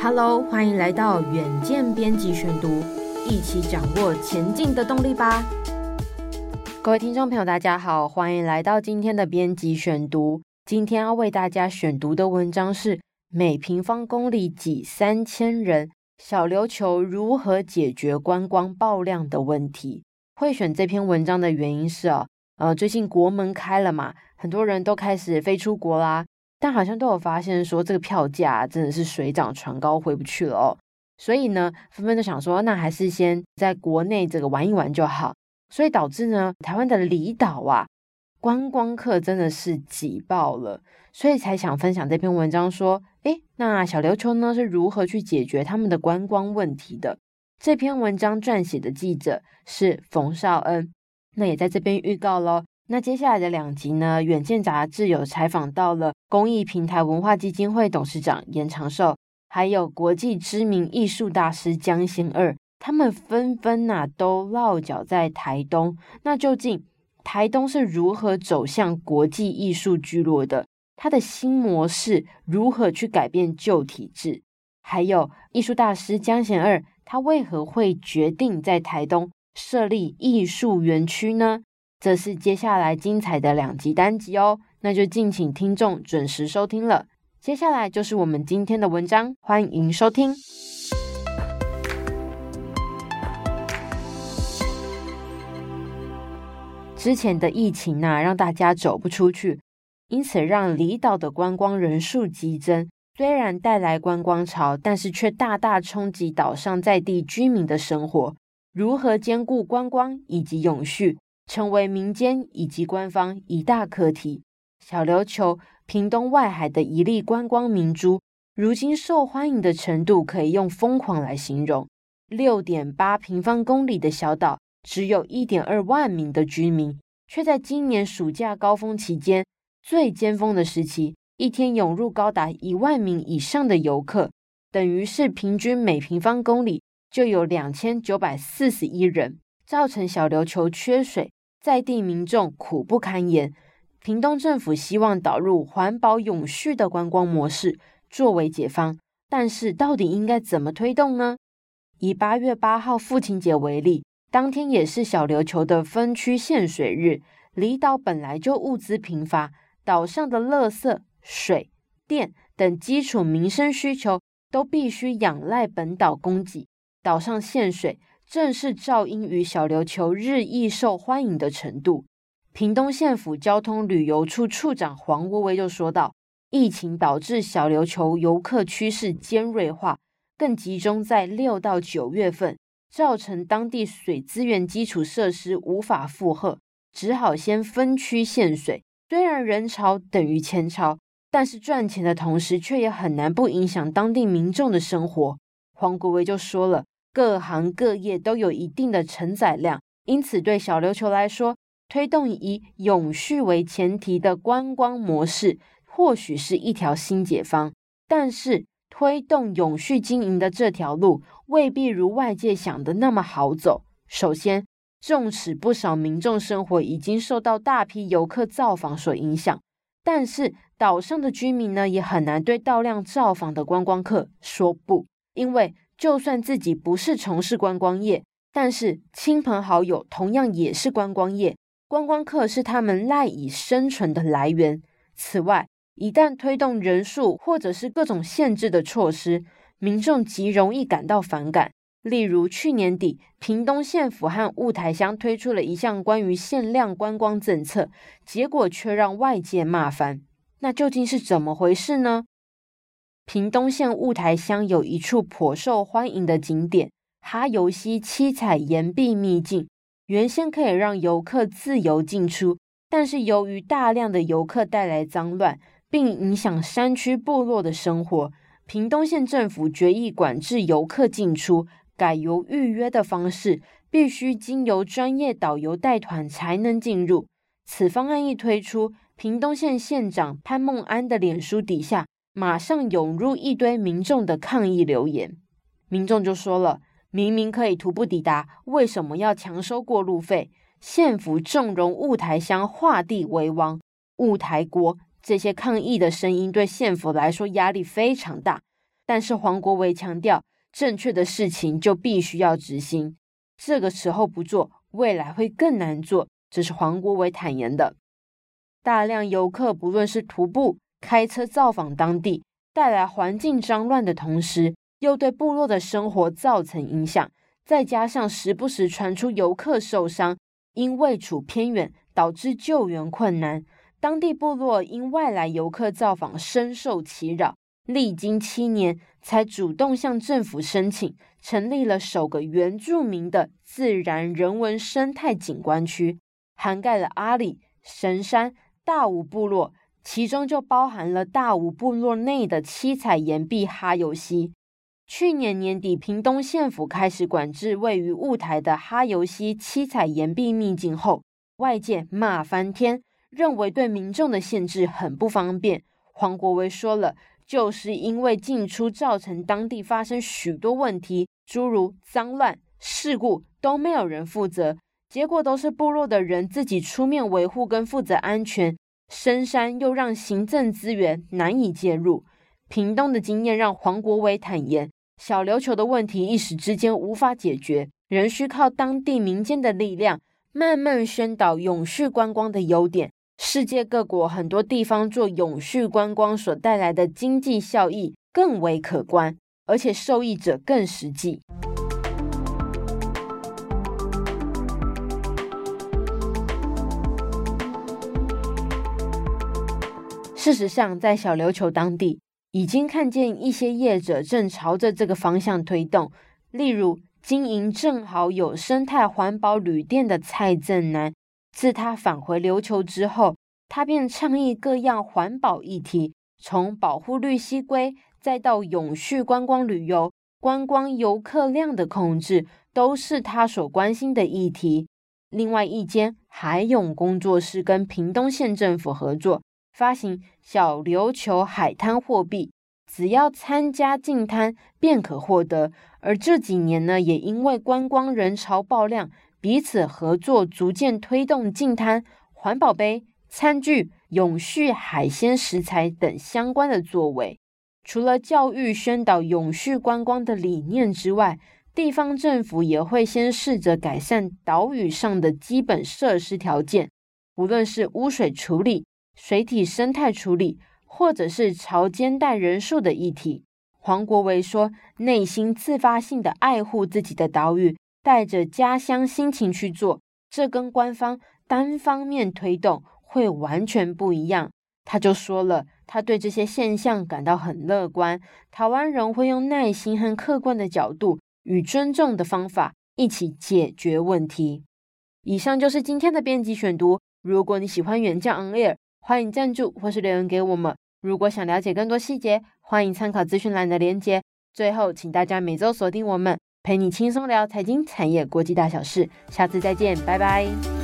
Hello，欢迎来到远见编辑选读，一起掌握前进的动力吧。各位听众朋友，大家好，欢迎来到今天的编辑选读。今天要为大家选读的文章是《每平方公里挤三千人，小琉球如何解决观光爆量的问题》。会选这篇文章的原因是啊，呃，最近国门开了嘛，很多人都开始飞出国啦。但好像都有发现说，这个票价真的是水涨船高，回不去了哦。所以呢，纷纷都想说，那还是先在国内这个玩一玩就好。所以导致呢，台湾的离岛啊，观光客真的是挤爆了。所以才想分享这篇文章，说，诶，那小琉球呢是如何去解决他们的观光问题的？这篇文章撰写的记者是冯绍恩，那也在这边预告喽。那接下来的两集呢，远见杂志有采访到了公益平台文化基金会董事长严长寿，还有国际知名艺术大师江贤二，他们纷纷呐、都落脚在台东。那究竟台东是如何走向国际艺术聚落的？它的新模式如何去改变旧体制？还有艺术大师江贤二，他为何会决定在台东设立艺术园区呢？这是接下来精彩的两集单集哦，那就敬请听众准时收听了。接下来就是我们今天的文章，欢迎收听。之前的疫情呢，让大家走不出去，因此让离岛的观光人数激增。虽然带来观光潮，但是却大大冲击岛上在地居民的生活。如何兼顾观光以及永续？成为民间以及官方一大课题。小琉球、屏东外海的一粒观光明珠，如今受欢迎的程度可以用疯狂来形容。六点八平方公里的小岛，只有一点二万名的居民，却在今年暑假高峰期间最尖峰的时期，一天涌入高达一万名以上的游客，等于是平均每平方公里就有两千九百四十一人，造成小琉球缺水。在地民众苦不堪言，屏东政府希望导入环保永续的观光模式作为解方，但是到底应该怎么推动呢？以八月八号父亲节为例，当天也是小琉球的分区限水日，离岛本来就物资贫乏，岛上的垃圾、水电等基础民生需求都必须仰赖本岛供给，岛上限水。正是赵英与小琉球日益受欢迎的程度。屏东县府交通旅游处处长黄薇薇就说道：“疫情导致小琉球游客趋势尖锐化，更集中在六到九月份，造成当地水资源基础设施无法负荷，只好先分区限水。虽然人潮等于钱潮，但是赚钱的同时，却也很难不影响当地民众的生活。”黄国威就说了。各行各业都有一定的承载量，因此对小琉球来说，推动以永续为前提的观光模式，或许是一条新解方。但是，推动永续经营的这条路，未必如外界想的那么好走。首先，纵使不少民众生活已经受到大批游客造访所影响，但是岛上的居民呢，也很难对大量造访的观光客说不，因为。就算自己不是从事观光业，但是亲朋好友同样也是观光业，观光客是他们赖以生存的来源。此外，一旦推动人数或者是各种限制的措施，民众极容易感到反感。例如去年底，屏东县府和雾台乡推出了一项关于限量观光政策，结果却让外界骂翻。那究竟是怎么回事呢？屏东县雾台乡有一处颇受欢迎的景点——哈尤溪七彩岩壁秘境，原先可以让游客自由进出，但是由于大量的游客带来脏乱，并影响山区部落的生活，屏东县政府决议管制游客进出，改由预约的方式，必须经由专业导游带团才能进入。此方案一推出，屏东县县长潘孟安的脸书底下，马上涌入一堆民众的抗议留言，民众就说了：“明明可以徒步抵达，为什么要强收过路费？”县府纵容雾台乡画地为王，雾台国这些抗议的声音对县府来说压力非常大。但是黄国维强调，正确的事情就必须要执行，这个时候不做，未来会更难做。这是黄国维坦言的。大量游客不论是徒步、开车造访当地，带来环境脏乱的同时，又对部落的生活造成影响。再加上时不时传出游客受伤，因位处偏远，导致救援困难。当地部落因外来游客造访深受其扰。历经七年，才主动向政府申请成立了首个原住民的自然人文生态景观区，涵盖了阿里、神山、大武部落，其中就包含了大武部落内的七彩岩壁哈尤溪。去年年底，屏东县府开始管制位于雾台的哈尤溪七彩岩壁秘境后，外界骂翻天，认为对民众的限制很不方便。黄国维说了。就是因为进出造成当地发生许多问题，诸如脏乱、事故都没有人负责，结果都是部落的人自己出面维护跟负责安全。深山又让行政资源难以介入。屏东的经验让黄国伟坦言，小琉球的问题一时之间无法解决，仍需靠当地民间的力量，慢慢宣导永续观光的优点。世界各国很多地方做永续观光所带来的经济效益更为可观，而且受益者更实际。事实上，在小琉球当地，已经看见一些业者正朝着这个方向推动，例如经营正好有生态环保旅店的蔡正南。自他返回琉球之后，他便倡议各样环保议题，从保护绿溪龟，再到永续观光旅游、观光游客量的控制，都是他所关心的议题。另外一间海永工作室跟屏东县政府合作，发行小琉球海滩货币，只要参加净滩便可获得。而这几年呢，也因为观光人潮爆量。彼此合作，逐渐推动净滩、环保杯、餐具、永续海鲜食材等相关的作为。除了教育宣导永续观光的理念之外，地方政府也会先试着改善岛屿上的基本设施条件，无论是污水处理、水体生态处理，或者是潮间带人数的议题。黄国维说：“内心自发性的爱护自己的岛屿。”带着家乡心情去做，这跟官方单方面推动会完全不一样。他就说了，他对这些现象感到很乐观。台湾人会用耐心和客观的角度与尊重的方法一起解决问题。以上就是今天的编辑选读。如果你喜欢远见 On Air，欢迎赞助或是留言给我们。如果想了解更多细节，欢迎参考资讯栏的链接。最后，请大家每周锁定我们。陪你轻松聊财经、产业、国际大小事，下次再见，拜拜。